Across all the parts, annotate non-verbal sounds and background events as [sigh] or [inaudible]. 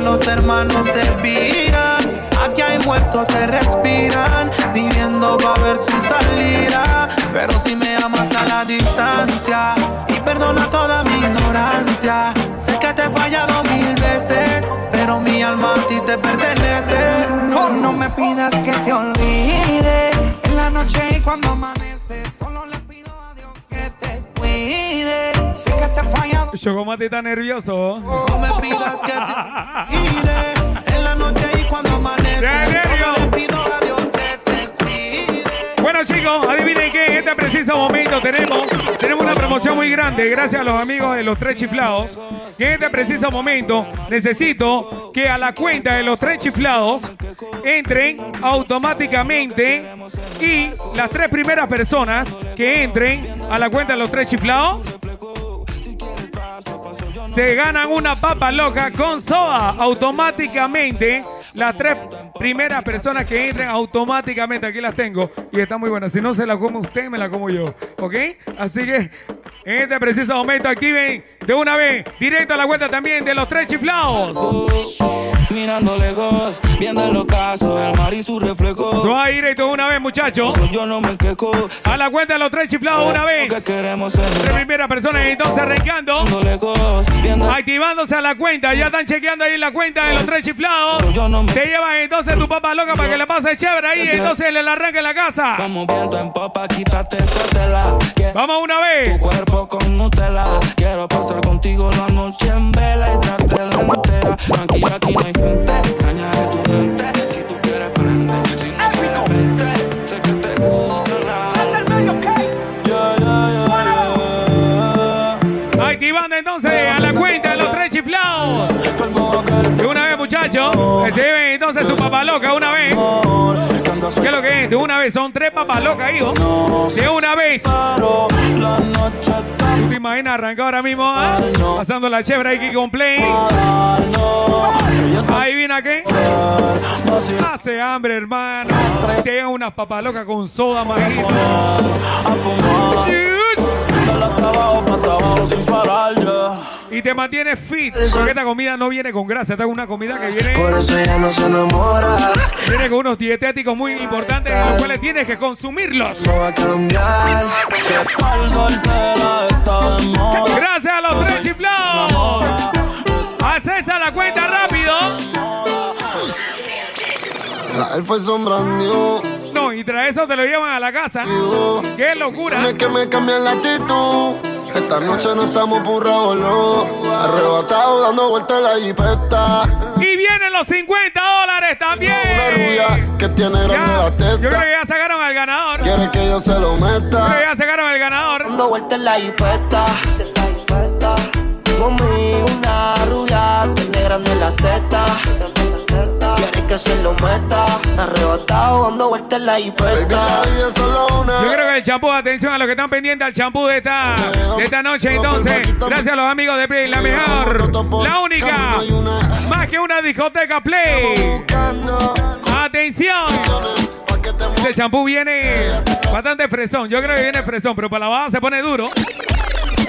Los hermanos se viran. Aquí hay muertos que respiran, viviendo va a ver su salida. Pero si me amas a la distancia y perdona toda mi ignorancia. Sé que te he fallado mil veces, pero mi alma a ti te pertenece. No me pidas que te olvide en la noche y cuando amanece. Solo le pido a Dios que te cuide. Sé que te he fallado. Chocomate está nervioso. No me pidas que te cuide en la noche y cuando amanece. ¿En serio? Solo le pido a Dios que te cuide. Bueno chicos, adivinen que en este preciso momento tenemos, tenemos una promoción muy grande gracias a los amigos de los tres chiflados. Que en este preciso momento necesito que a la cuenta de los tres chiflados entren automáticamente y las tres primeras personas que entren a la cuenta de los tres chiflados se ganan una papa loca con soda automáticamente. Las tres primeras personas que entren automáticamente, aquí las tengo y está muy buena. Si no se la come usted, me la como yo. ¿Ok? Así que en este preciso momento activen de una vez directo a la cuenta también de los tres chiflados. Mirando lejos, viendo el ocaso, el mar y su reflejo. Se va directo una vez, muchachos. Yo no me quejo. A la cuenta de los tres chiflados una vez. Que queremos ser Tres primeras personas entonces arrancando. Activándose a la cuenta, ya están chequeando ahí la cuenta de los tres chiflados. Yo no me Te llevan entonces tu papa loca para que la pases chévere ahí, entonces le la arranque en la casa. Como viento en popa, quítate Vamos una tu vez. cuerpo con Nutella. Quiero pasar contigo la noche en vela y darte la entera. Tranquila, aquí no hay gente. Dañaré tu mente. Si tú quieres, prende. Si no quieres, vente. Sé que te gusta la. Yeah, yeah, yeah, yeah. Activando entonces a la cuenta de los tres chiflados. De una vez, muchachos. Reciben entonces su papa loca una vez. Lo que es? De una vez, son tres papas locas, hijo. De una vez. ¿Tú te imaginas arrancar ahora mismo? ah? Pasando la chévere. Que yo te Ahí viene aquí. Hace hambre, hermano. Te llegan unas papas locas con soda, majito. abajo, abajo sin parar. Y te mantienes fit. Porque esta comida no viene con grasa. Esta es una comida que viene, Por eso ella no se enamora. viene con unos dietéticos muy importantes. Los cuales tienes que consumirlos. No va a cambiar. Que tal soltera está de moda. Gracias a los tres chiflados. Haces a la cuenta rápido. La él fue sombrando. No, y tras eso te lo llevan a la casa. ¡Qué locura! No es que me cambie la actitud. Esta noche no estamos burrados, no. Arrebatado dando vueltas en la jipeta. Y vienen los 50 dólares Una también. rubia que tiene grande Ya, la yo creo que testa. ya sacaron al ganador. Yo Quiere que yo se lo creo que meta. ya sacaron al ganador. Dando vueltas en la jipeta. Conmigo una rubia, alegrando en la teta. Meta. Arrebatado, dando vueltas en la una. Yo creo que el champú, atención a los que están pendientes al champú de esta, de esta noche. Entonces, gracias a los amigos de Play, la mejor, la única, más que una discoteca Play. Atención. El champú viene bastante fresón. Yo creo que viene fresón, pero para la baja se pone duro.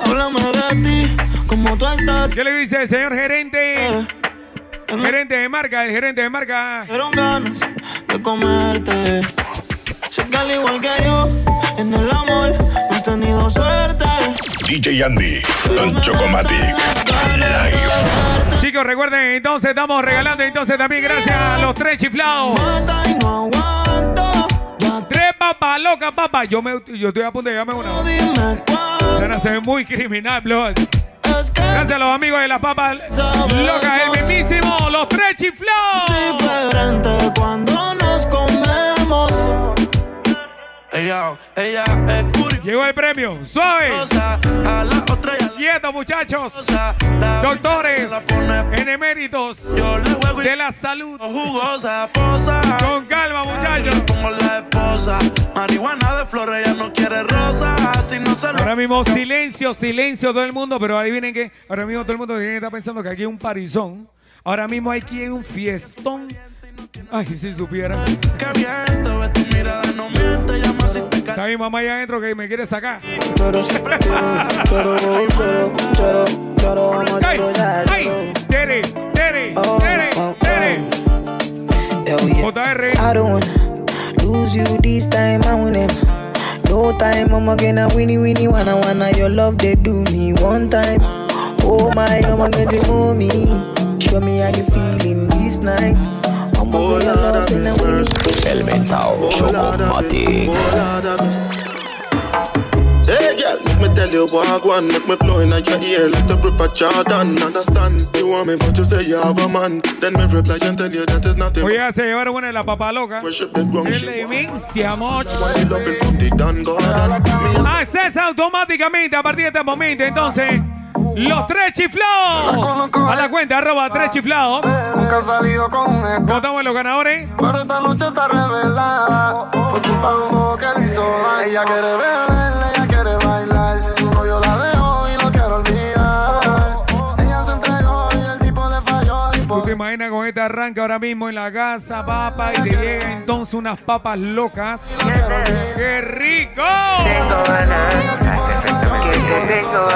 Háblame de ti, como tú estás. ¿Qué le dice el señor gerente? Eh, Gerente de marca, el gerente de marca. Dieron ganas de comerte. Sé que al igual que yo, en el amor no has tenido suerte. DJ Andy, Don Chocomatic, live. Chicos, recuerden, entonces estamos regalando entonces también gracias a los tres chiflados. No Tres papas locas, papá. Yo, me, yo estoy a punto de llevarme una. Suena, se ve muy criminal, bro. Gracias a los amigos de las papas locas, el mismísimo, los tres es chiflados. cuando nos comemos. Yo. Ella es. Llegó el premio. Suave. A la otra ella Quieto, muchachos. Doctores. la pone Eneméritos Yo le juego de la salud. jugosa posa. Con calma, muchachos. Como la esposa. Marihuana de flores, ella no quiere rosa. Si no se lo Ahora mismo silencio, silencio todo el mundo, pero adivinen que ahora mismo todo el mundo tiene que estar pensando que aquí hay un parizón. Ahora mismo aquí hay un fiestón. Ay, si supiera. Está mi mamá allá adentro que me quiere sacar. ¡Ay! ¡Ay! ¡Tere! ¡Tere! ¡Tere! ¡Tere! JR. I don't wanna lose you this time, I win him. No time, I'm gonna winnie winnie wanna wanna your love they do me one time. Oh my, I'm gonna to me. Show me how you feeling this night. El mentao Chocomatic. Hey girl, make me tell you what one Make me flow in your ear like the river Jordan Understand, you want me but you say you have a man Then me reply and tell you that is nothing Oye, se llevaron una de la papa loca. Worship the ground, ¡Qué she want demencia, moch! Why loving from the Dan Garden Me a Acceso automáticamente a partir de este momento. Entonces, los tres chiflados. A la cuenta, arroba tres chiflados. Nunca he salido con esta. Votamos en los ganadores. Pero esta noche está revelada. Por culpa de un bobo que le hizo daño. Ella quiere beber, ella quiere bailar. Su novio la dejó y lo quiero olvidar. Ella se entregó y el tipo le falló. Y ¿Tú te imaginas con este arranque ahora mismo en la casa, papa, y te llega entonces unas papas locas? ¡Qué rico! Por ti tengo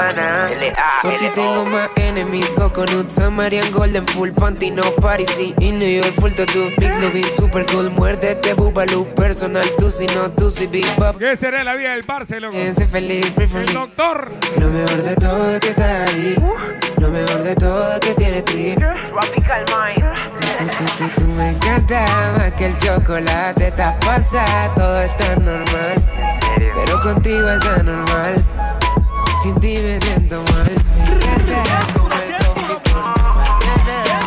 más enemies, coconut, Samarian Golden, full panty, no party, y New York full tattoo, big loving, super cool, muérdete, bubalú, personal, tú si no, tú si big pop, ¿Qué será la vida del parce, loco? feliz, El doctor. Lo mejor de todo es que estás ahí, lo mejor de todo es que tienes trip. Tú, tú, tú, tú me encanta más que el chocolate, estás pasa, todo está normal, pero contigo es anormal. Sin siento mal.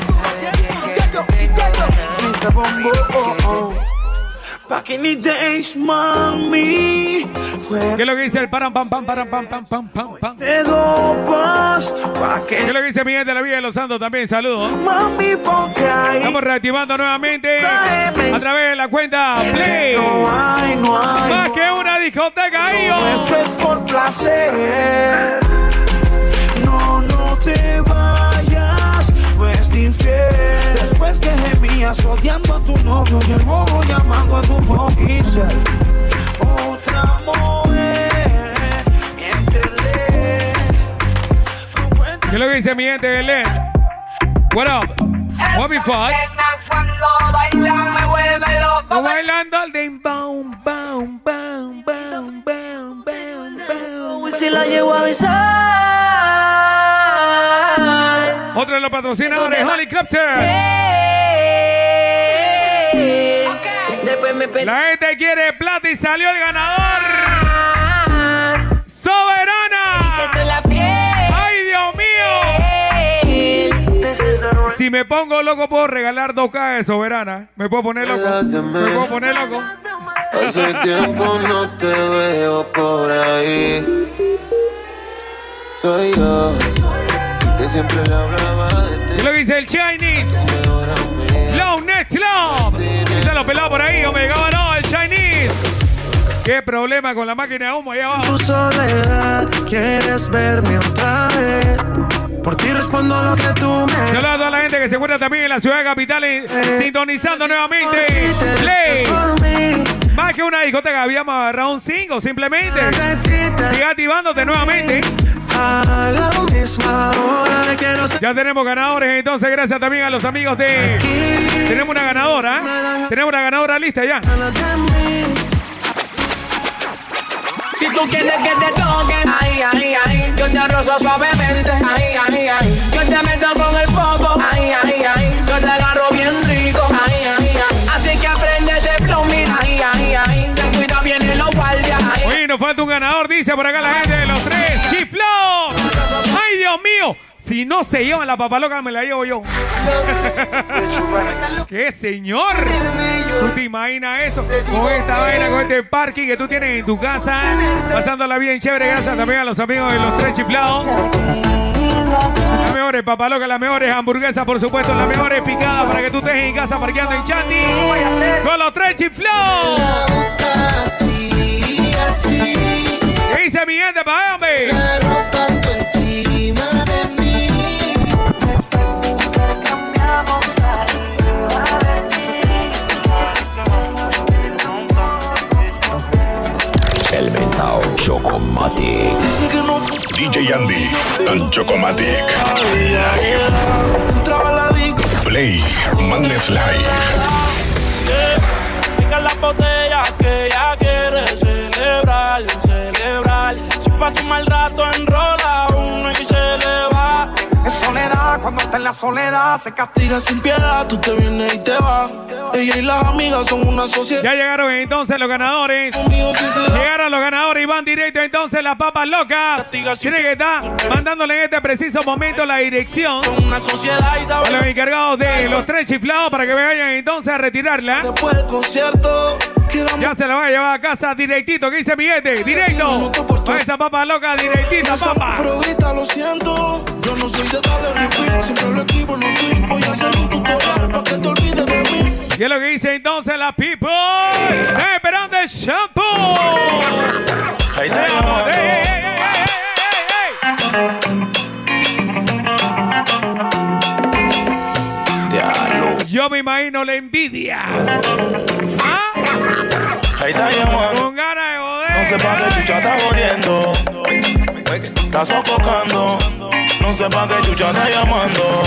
Sabes bien que tengo te pongo, oh, oh. Back days, mami. ¿Qué es lo que dice el param pam pam param pam pam pam pam pam? de dopas. Pa' ¿Qué es lo que dice Miguel de la Villa de los Santos también? Saludos. mami, Estamos reactivando nuevamente a través de la cuenta Play. no hay, no hay. Más que una discoteca ahí. Esto es por placer. No, no te vayas, pues te infiel. Después que gemías odiando a tu novio y el bobo llamando a tu fucking ¿Qué es lo que dice mi gente LED? What up? What the fuck? Cuando baila me vuelve loco. Bailando al boom, boom, boom, boom, boom, boom, boom. Si la llevo a besar. Otro de los patrocinadores, Helicopter. Después me pedí La gente quiere plata y salió el ganador. ¡Soberana! ¡Ay, Dios mío! Si me pongo loco, puedo regalar 2K de soberana. ¿Me puedo poner loco? ¿Me puedo poner loco? Hace tiempo no te veo por ahí Soy yo Que siempre le hablaba de ¿Qué ti es lo que dice el Chinese? Low Next Love. Los pelados por ahí, hombre. ¿Cómo no? El Chinese. ¿Qué problema con la máquina de humo ahí abajo? tu soledad, quieres verme otra vez. Por ti respondo lo que tú me Saludos a toda la gente que se encuentra también en la ciudad capital y sintonizando nuevamente. Play. Más que una discoteca, habíamos agarrado un 5 simplemente. Sigue activándote nuevamente. a la misma hora le quiero ser Ya tenemos ganadores, entonces gracias también a los amigos de... Tenemos una ganadora, ¿eh? Tenemos una ganadora lista ya. Si tú quieres que te toquen, ay, ay, ay, yo te rozo suavemente, ay, ay, ay, yo te meto con el popo, ay, ay, ay, yo te agarro bien rico, ay, ay, ay, así que aprende de flow, mira, ay, ay, ay, ten cuidado vienen los guardias, ay, Oye, nos falta un ganador, dice por acá la gente de los tres chiflados. ¡Ay, Dios mío! Si no se llevan la papaloca, me la llevo yo. [laughs] ¿Qué señor? ¿Tú te imaginas eso? Con esta vaina, con este parking que tú tienes en tu casa, pasándola bien chévere. Gracias también a los amigos de los tres chiflados. Las mejores papalocas, las mejores hamburguesas, por supuesto, las mejores picadas para que tú estés en casa parqueando en Chanti con los tres chiflados. ¿Qué dice mi gente, pa' hombre? El Chocomatic. DJ Andy and Chocomatic. Play Madness Live. Venga la botella que ella quiere celebrar, celebrar. Si pasa un mal en la soledad, se castiga sin piedad. Tú te vienes y te vas. Ella y las amigas son una sociedad. Ya llegaron entonces los ganadores. Llegaron los ganadores y van directo entonces las papas locas. Tienen que estar mandándole en este preciso momento la dirección Son una sociedad y a los encargados de los tres chiflados para que vayan entonces a retirarla. Después del concierto, Ya se la va a llevar a casa directito. ¿Qué dice mi gente? Directo. A esa papa loca directita, papa. Pero grita, lo siento. Yo no soy de darle repeat. Siempre lo escribo en los tweets. Voy a hacer un tutorial para que te olvides de mí. ¿Qué es lo que dice entonces la people? Esperando el shampoo. Ahí está, Veamos, llamando. ey, ey, ey, ey, ey, ey. Yo me imagino la envidia. ¿Ah? Ahí está llamando. Con ganas de joder. No sé pa' qué chucha está jodiendo. Está sofocando. No sé pa' qué chucha está llamando.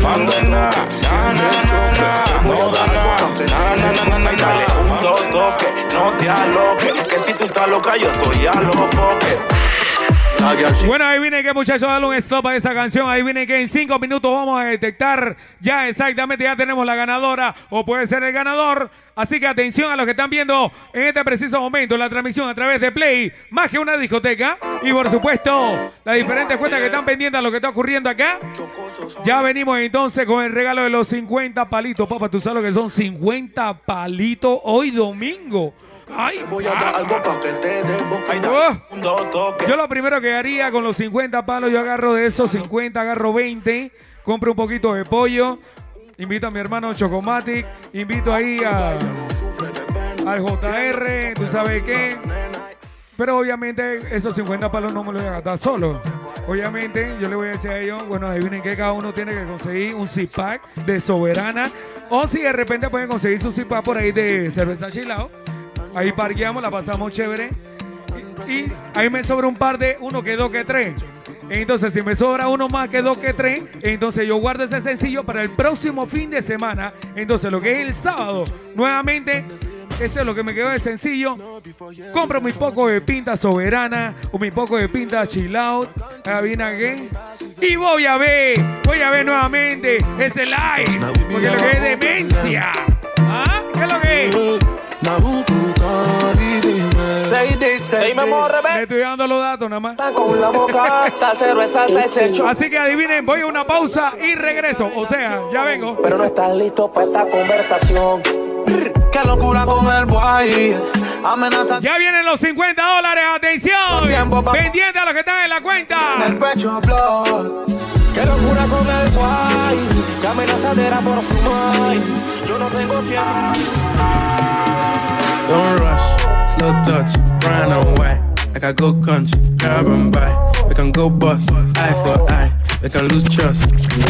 Nada. Na, na, na, na. No da nada. Na, na, na, na, Dale un dos toque, no te aloques. Que si tú estás loca, yo estoy a los foques. Bueno, ahí viene que muchachos, dale un stop a esa canción. Ahí viene que en cinco minutos vamos a detectar ya exactamente, ya tenemos la ganadora o puede ser el ganador. Así que atención a los que están viendo en este preciso momento la transmisión a través de Play, más que una discoteca. Y por supuesto, las diferentes cuentas que están pendientes a lo que está ocurriendo acá. Ya venimos entonces con el regalo de los 50 palitos. Papá, tú sabes lo que son 50 palitos hoy domingo. Ay, Voy a dar algo pa' que te dé boca. Ahí da un dos toque. Yo lo primero que haría con los 50 palos, yo agarro de esos 50, agarro 20, compro un poquito de pollo, invito a mi hermano Chocomatic, invito ahí a, al JR, tú sabes qué. Pero obviamente esos 50 palos no me los voy a gastar solo. Obviamente yo le voy a decir a ellos, bueno, adivinen que cada uno tiene que conseguir un zip de soberana. O si de repente pueden conseguir su zip por ahí de cerveza chilao. Ahí parqueamos, la pasamos chévere. Y, ahí me sobra un par de uno que dos que tres. Entonces, si me sobra uno más que dos que tres, entonces yo guardo ese sencillo para el próximo fin de semana. Entonces, lo que es el sábado, nuevamente, eso es lo que me quedó de sencillo. Compro mi poco de pinta soberana o mi poco de pinta chill out. Adivina qué. Y voy a ver, voy a ver nuevamente ese live. Porque lo que es demencia. Me estoy dando los datos nada más. con la boca. Salsero es salsa ese hecho. Así que adivinen, voy a una pausa y regreso. O sea, ya vengo. Pero no estás listo para esta conversación. Qué locura con el boy. Amenaza Ya vienen los 50 dólares. Atención. Pendiente a los que están en la en el cuenta. pecho, blood. Qué locura con el guay. Qué amenazadera por su mind. Yo no tengo tiempo. Don't rush, slow touch, brown and white. Like I go country, grab and buy. We can go bust, eye for eye. We can lose trust.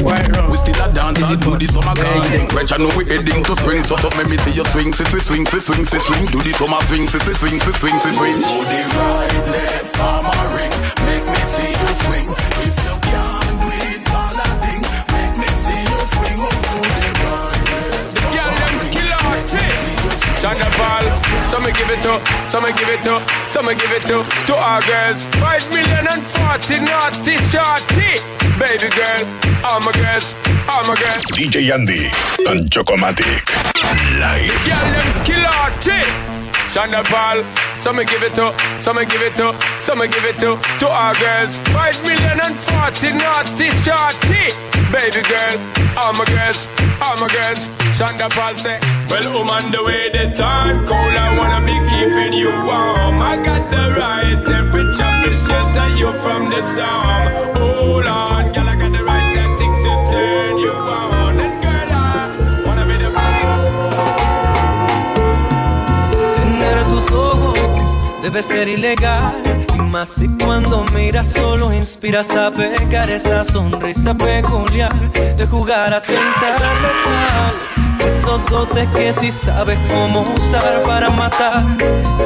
White rum. We still a dance and do the summer Where you garden. I know we heading to spring, so so let me see you swing, swing, swing, swing, swing, swing, swing. Do the summer swing, swing, swing, swing, swing, swing, swing. Do the right, left, farmer ring. Make me see you swing. If you can't do it, follow thing. Make me see you swing up to the right. Girl, them skill Thunderball, so me give it to, so me give it to, so me give it to, to our girls. Five million and forty naughty shorty. Baby girl, all my girls, all my girls. DJ Andy and Chocomatic. Live. Girl, them skill arty. Shonda Paul. So me give it to, so me give it to, so me give it to, to our girls. Five million and forty naughty shorty. Baby girl, all my girls, all my girls. Shonda Paul say, Well, I'm the way, the time cold. I wanna be keeping you warm. I got the right temperature for shelter you from the storm. Hold on, girl, I got the right tactics to turn you on. And girl, I wanna be the Tener tus ojos debe ser ilegal. Y más si cuando miras solo inspiras a pecar esa sonrisa peculiar de jugar a tentar letal. Esos dotes que si sabes cómo usar para matar,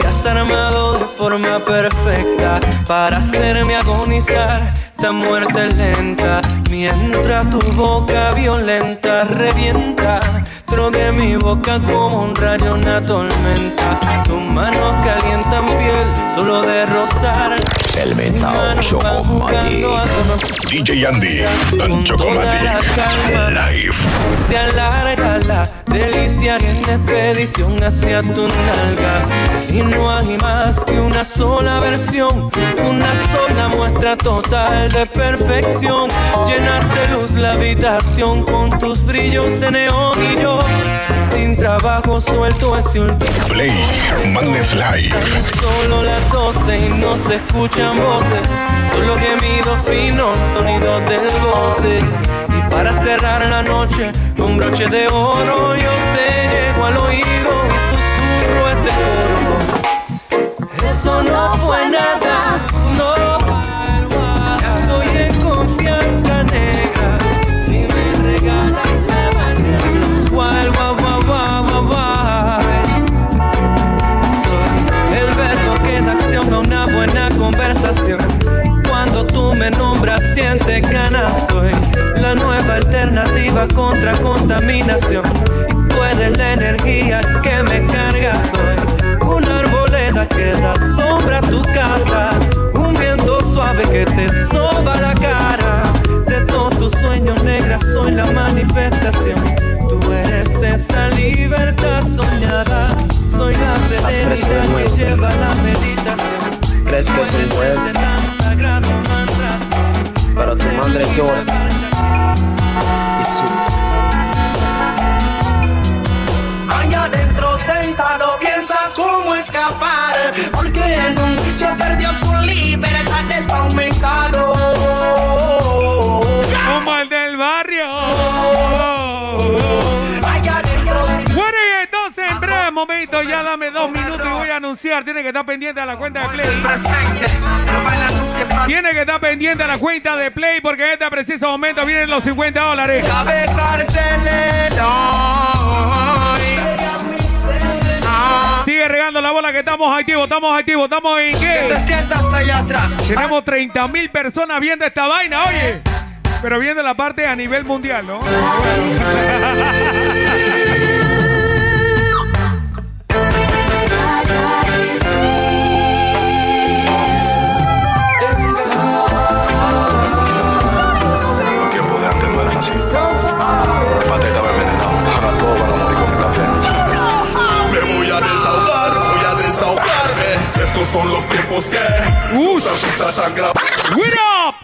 te has armado de forma perfecta para hacerme agonizar. Esta muerte lenta, mientras tu boca violenta revienta dentro de mi boca como un rayo, una tormenta. Tus manos calientan piel solo de rozar. El metal Chocomatic. DJ Andy and Chocomatic Live. Se alarga la delicia en expedición hacia tus nalgas. Y no hay más que una sola versión, una sola muestra total de perfección. Llenas de luz la habitación con tus brillos de neón y yo. Trabajo suelto ese último. Play Madness Live. Solo las 12 y no se escuchan voces, solo gemidos finos, sonidos del goce. Y para cerrar la noche, con broche de oro, yo te llego al oído y susurro este coro. Eso no fue nada, siente ganas. Soy la nueva alternativa contra contaminación. Y tú eres la energía que me carga. Soy una arboleda que da sombra a tu casa. Un viento suave que te soba la cara. De todos tus sueños negras, soy la manifestación. Tú eres esa libertad soñada. Soy la serenidad que lleva la meditación. Crees que un juego, pero tu madre llora y sufre. Allá adentro sentado piensa cómo escapar Porque en un vicio perdió su libertad está aumentado Como el del barrio. Allá adentro Bueno, y entonces en breve momento, ya dame dos minutos anunciar. Tiene que estar pendiente a la cuenta de Play. Tiene que estar pendiente a la cuenta de Play porque en este preciso momento vienen los 50 dólares. Sigue regando la bola que estamos activos, estamos activos, estamos en qué? Que se sienta hasta allá atrás Tenemos 30 mil personas viendo esta vaina, oye. Pero viendo la parte a nivel mundial, ¿no? [laughs] Estos son los tiempos que grabado. ¡Win up!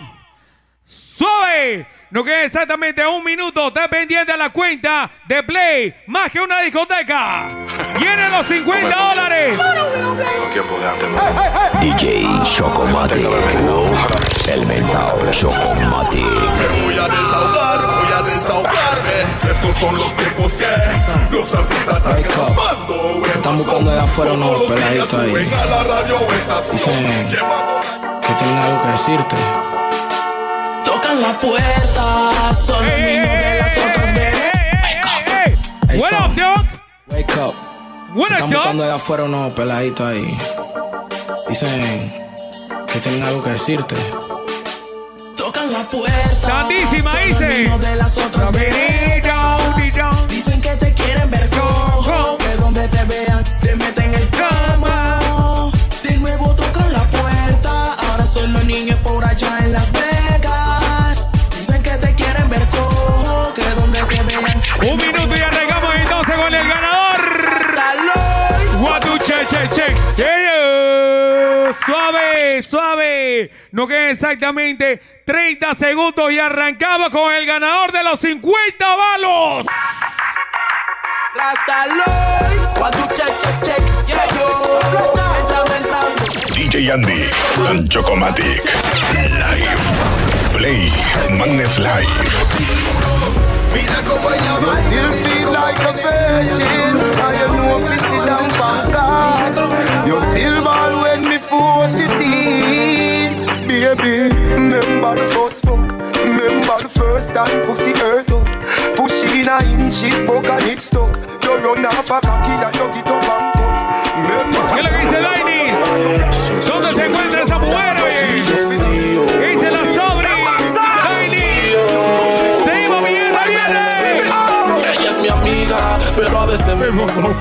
¡Suave! No queda exactamente un minuto. Está pendiente a la cuenta de Play. Más que una discoteca. [laughs] Vienen los 50 dólares. DJ Chocomatic. El metal Chocomatic. Me voy a desahogar, voy a desahogarme. Estos son los tiempos que los artistas están grabando. Están buscando allá afuera unos peladitos ahí. Dicen que tienen algo que decirte. Tocan la puerta Son los mismos de las otras veces Hey, What son, up, Doc? Wake up. What Están up, buscando allá afuera unos peladitos ahí. Dicen que tienen algo que decirte. Tocan la puerta Santísima, dice. de las otras veces Dicen que te quieren ver cojo. Que donde te vean te meten el cama. De nuevo tocan la puerta. Ahora son los niños por allá suave, suave. No queda exactamente 30 segundos y arrancamos con el ganador de los 50 balos. DJ Andy and Chocomatic. Live. Play Madness Live. Mira cómo ella va. Still feel like a virgin. I am no sit down banker. You still ball in. Baby, remember the first fuck. Remember the first time pussy hurt up. Push in a inch, it buck and it stuck. You run off a cocky and you get up and cut. Remember. ¿Qué que dice Dainis? ¿Dónde se encuentra esa mujer, oye? ¿Qué dice la sobre? Dainis. Seguimos, Miguel, viene. Ella es mi amiga, pero a veces me muestro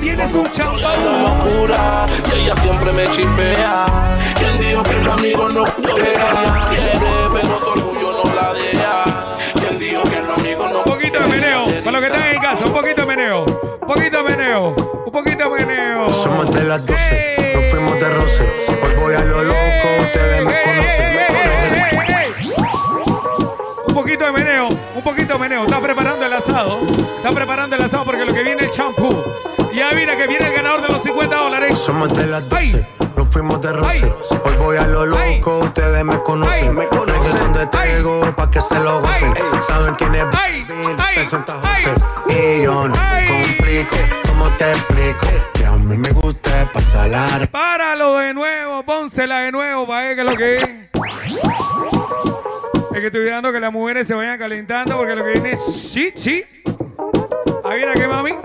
viene es un champán. locura y ella siempre me chifea. Quien dijo que el amigo no tolera? Quiere, pero su orgullo no la deja. Quien dijo que el amigo no Un poquito de meneo, para los que están en casa, un poquito de meneo, un poquito de meneo, un poquito de meneo. Somos de las 12, las 12, nos fuimos de roce. Hoy voy a lo loco, ustedes me conocen. Me conocen donde tengo pa' que se lo gocen. Saben quién es Bill, presenta José. Y yo no me complico, ¿cómo te explico? Que a mí me gusta pasar la Páralo de nuevo, pónsela de nuevo para ver qué es lo que es. Es que estoy dando que las mujeres se vayan calentando porque lo que viene es chichi. Ahí viene que mami.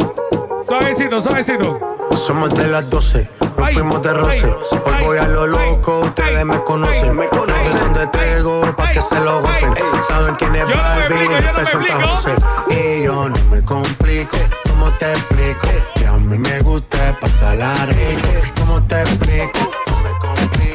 Suavecito, suavecito. Somos de las 12, nos fuimos de roce. Hoy voy a lo loco, ustedes me conocen. Me conocen donde tengo pa' que se lo gocen. Saben quién es Barbie, presenta José. Y yo no me complico, ¿cómo te explico? Que a mí me gusta pasar la rico. ¿Cómo te explico? No me complico.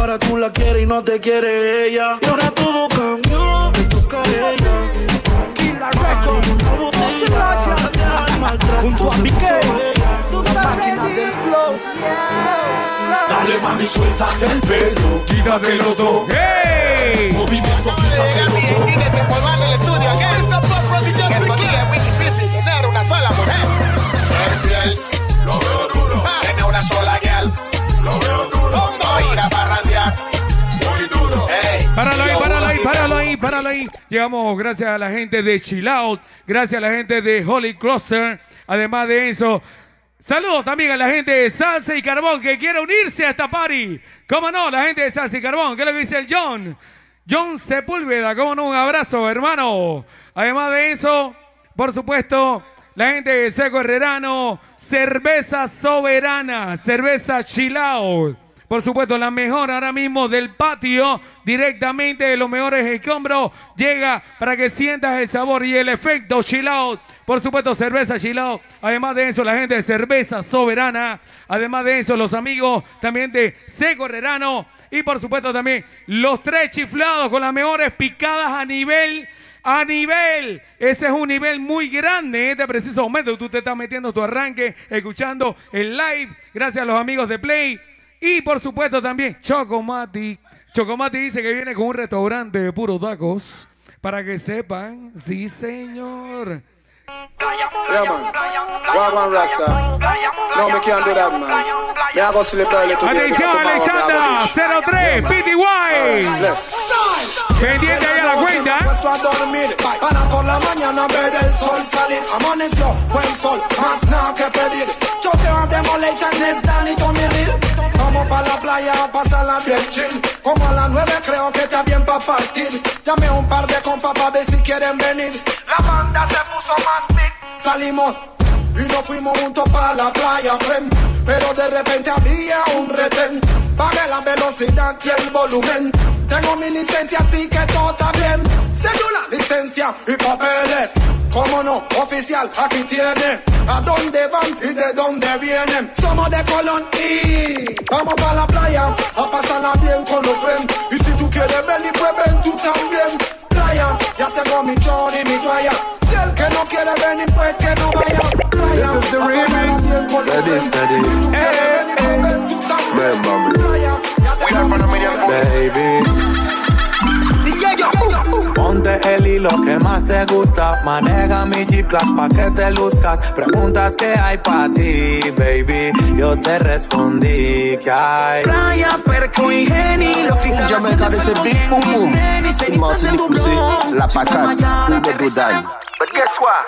Ahora tú la quieres y no te quiere ella. Y ahora todo cambió, te toca a ella. Al maltrato se puso bella. La máquina del flow. Dale mami, suéltate el pelo, quítatelo todo. ¡Hey! Movimiento, quítatelo todo. Y Llegamos gracias a la gente de Chill gracias a la gente de Holy Cluster. Además de eso, saludos también a la gente de Salsa y Carbón que quiere unirse a esta party. ¿Cómo no? La gente de Salsa y Carbón. ¿Qué es lo que dice el John? John Sepúlveda, ¿cómo no? Un abrazo, hermano. Además de eso, por supuesto, la gente de Seco Herrerano, cerveza soberana, cerveza Chill. Por supuesto, la mejor ahora mismo del patio, directamente de los mejores escombros, llega para que sientas el sabor y el efecto chill out. Por supuesto, cerveza chill out. Además de eso, la gente de cerveza soberana. Además de eso, los amigos también de Seco Herrerano. Y por supuesto también los tres chiflados con las mejores picadas a nivel a nivel. Ese es un nivel muy grande en este preciso momento. Tú te estás metiendo tu arranque, escuchando el live. Gracias a los amigos de Play. Y por supuesto también Chocomati. Chocomati dice que viene con un restaurante de puros tacos. Para que sepan. Sí, señor. Yeah, man. Wagwan Rasta. No, me can't do that, man. Me I go sleep early today. Atención, Alexandra 03, PTY. Pendiente ahí a la cuenta. Puesto a dormir, para por la mañana ver el sol salir. Amaneció, buen sol, más nada que pedir. Choqueo a Demolition, es Danny Tommy Real. Vamos pa' la playa a pasarla bien chill. Como a las nueve creo que está bien pa' partir. Llamé a un par de compas pa' ver si quieren venir. La banda se puso más big. Salimos y nos fuimos juntos pa' la playa, friend. pero de repente había un retén. Pagué la velocidad y el volumen. Tengo mi licencia, así que todo está bien. Cédula, licencia y papeles. Cómo no, oficial, aquí tiene. ¿A dónde van y de dónde vienen? Somos de Colón y vamos para la playa a pasarla bien con los friends. Y si tú quieres venir, pues ven tú también. Playa, ya tengo mi chor y mi toalla. Y el que no quiere venir, pues que no vaya. Playa, This is the remix. Steady, steady. Y si tú quieres venir, pues ven tú también. Man, Playa, ya tengo mi chor y mi Baby. Ponte el hilo que más te gusta. Maneja mi G-Class pa' que te luzcas. Preguntas que hay pa' ti, baby. Yo te respondí que hay. Playa, perco y geni. Los cristales Jamaica, they say big boom boom. Martinique, la le godane. But guess what?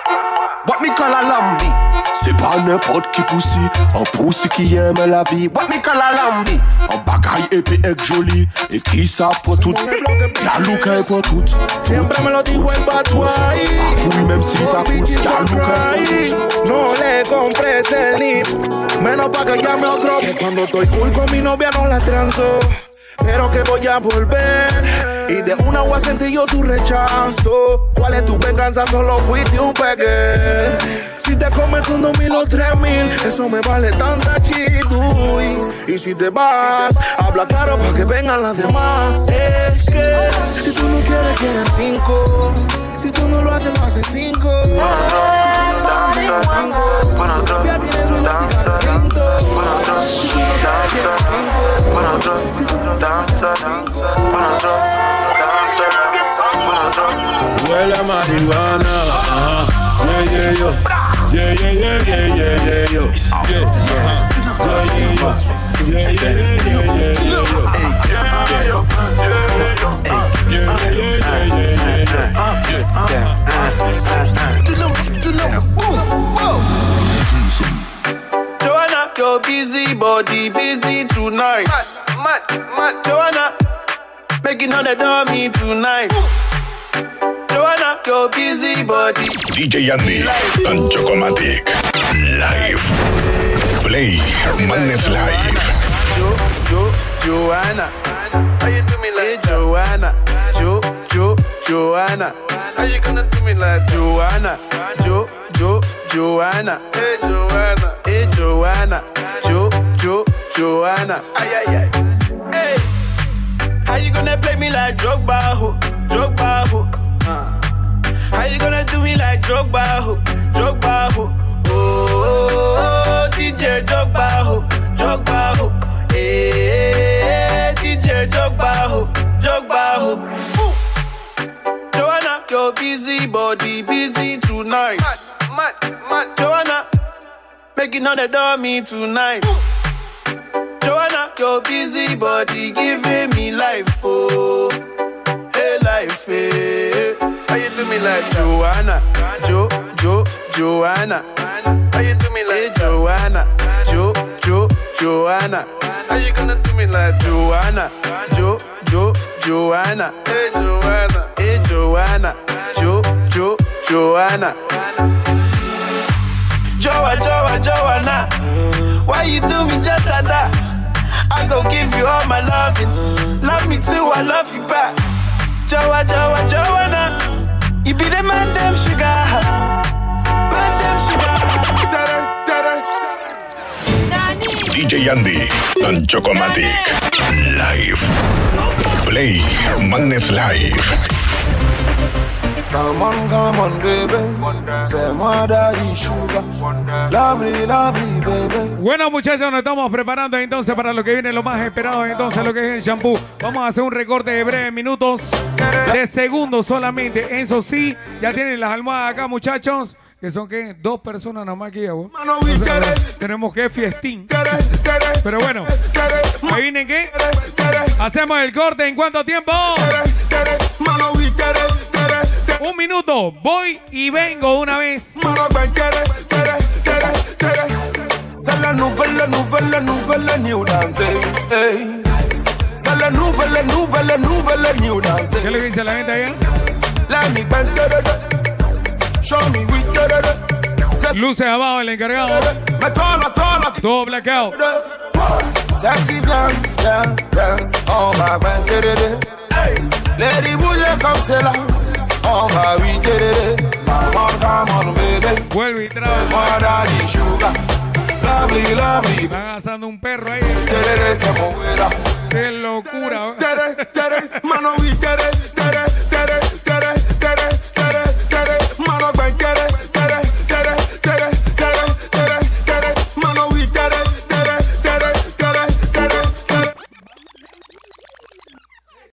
What me call a lambi? C'est pas n'importe qui poussi, un poussi qui aime la vie. What me call a lambi? Un bagaille épais et joli, et qui ça pour tout. Y'a Luca pour tout. Siempre me lo dijo el Batuay. Oui, même si t'as coûte, y'a Luca pour tout. No le compres el ni Menos pa' que llame otro Que cuando estoy cool con mi novia no la transo Pero que voy a volver. Y de una voy a sentir yo su rechazo. ¿Cuál es tu venganza? Solo fuiste un pegue Si te comes dos mil o tres mil Eso me vale tanta chituy Y si te vas, habla claro para que vengan las demás. Es que si tú no quieres, quieres cinco Si tú no lo haces, lo haces cinco ya tienes mi cigarrito. Si tú no quieres, quieres Huele a marihuana. Ajá. Yeah, yeah, yo. Yeah, yeah, yeah, yeah, yeah, yeah, yo. Yeah, ajá. Yeah, yeah, yo. Yeah, yeah, yeah, yeah, yeah, yeah, yo. Yeah, yo. Yeah, yeah, yeah, yeah, yeah, yeah, yeah. Joanna, your busy body busy tonight. Mad, mad, Joanna, making all the dummy tonight. Joanna, your busy body. DJ Andy and Chocomatic. Live. Play Madness Live. Jo, Jo, Joanna. How you do me like hey, Joanna? Jo, Jo, Joanna. How you gonna do me like Joanna? Jo, Jo, Joanna. Hey Joanna. Hey Joanna. Jo, Jo, Joanna. Ay, ay, ay. Hey. How you gonna play me like Drogba, ho? Drogba, ho? Uh. How you gonna do me like Drogba, ho? Drogba, ho? Oh, oh, oh, DJ Drogba, ho? Drogba, ho? Hey, eh, DJ Drogba, ho? Drogba, ho? Ooh. Joanna, your busy body busy tonight. Mad, mad, mad. Joanna, making all the dummy tonight. Joanna, your busy body giving me life, oh, hey life, hey. How you do me like Joanna, Jo, Jo, Joanna? You do me like hey, Joanna, Jo, Jo, Joanna? How you gonna do me like Joanna, Jo, Jo, Joanna? Hey Joanna, hey Joanna, Jo, Jo, Joanna. Joa, Joa, Joanna. Why you do me just like that? I go give you all my loving. Love me too, I love you back. Joa, Joa, Joanna. You be the man, damn sugar. DJ Andy and Chocomatic. Live. Play Madness Live. Come on, come on, baby. Say my daddy sugar. Lovely, lovely, baby. Bueno, muchachos, nos estamos preparando entonces para lo que viene, lo más esperado entonces, lo que es el shampoo. Vamos a hacer un recorte de breves minutos, de segundos solamente. Eso sí, ya tienen las almohadas acá, muchachos. Que son que dos personas nada más que ya, vos. Entonces, tenemos que fiestín. Pero bueno, ahí vienen qué. Hacemos el corte en cuánto tiempo. Un minuto, voy y vengo una vez. C'est la nouvelle, nouvelle, nouvelle new dance. Hey. C'est la nouvelle, nouvelle, nouvelle new dance. ¿Qué le dice a la gente allá? Me Luces abajo, el encargado. Todo, blackout. Sexy. On. Lady. On come on, baby. Vuelve y trae. Moi, daddy, sugar. Lovely, lovely. Están asando un perro ahí. Terere se moverá. Qué locura. Tere, tere, mano y tere, tere, tere.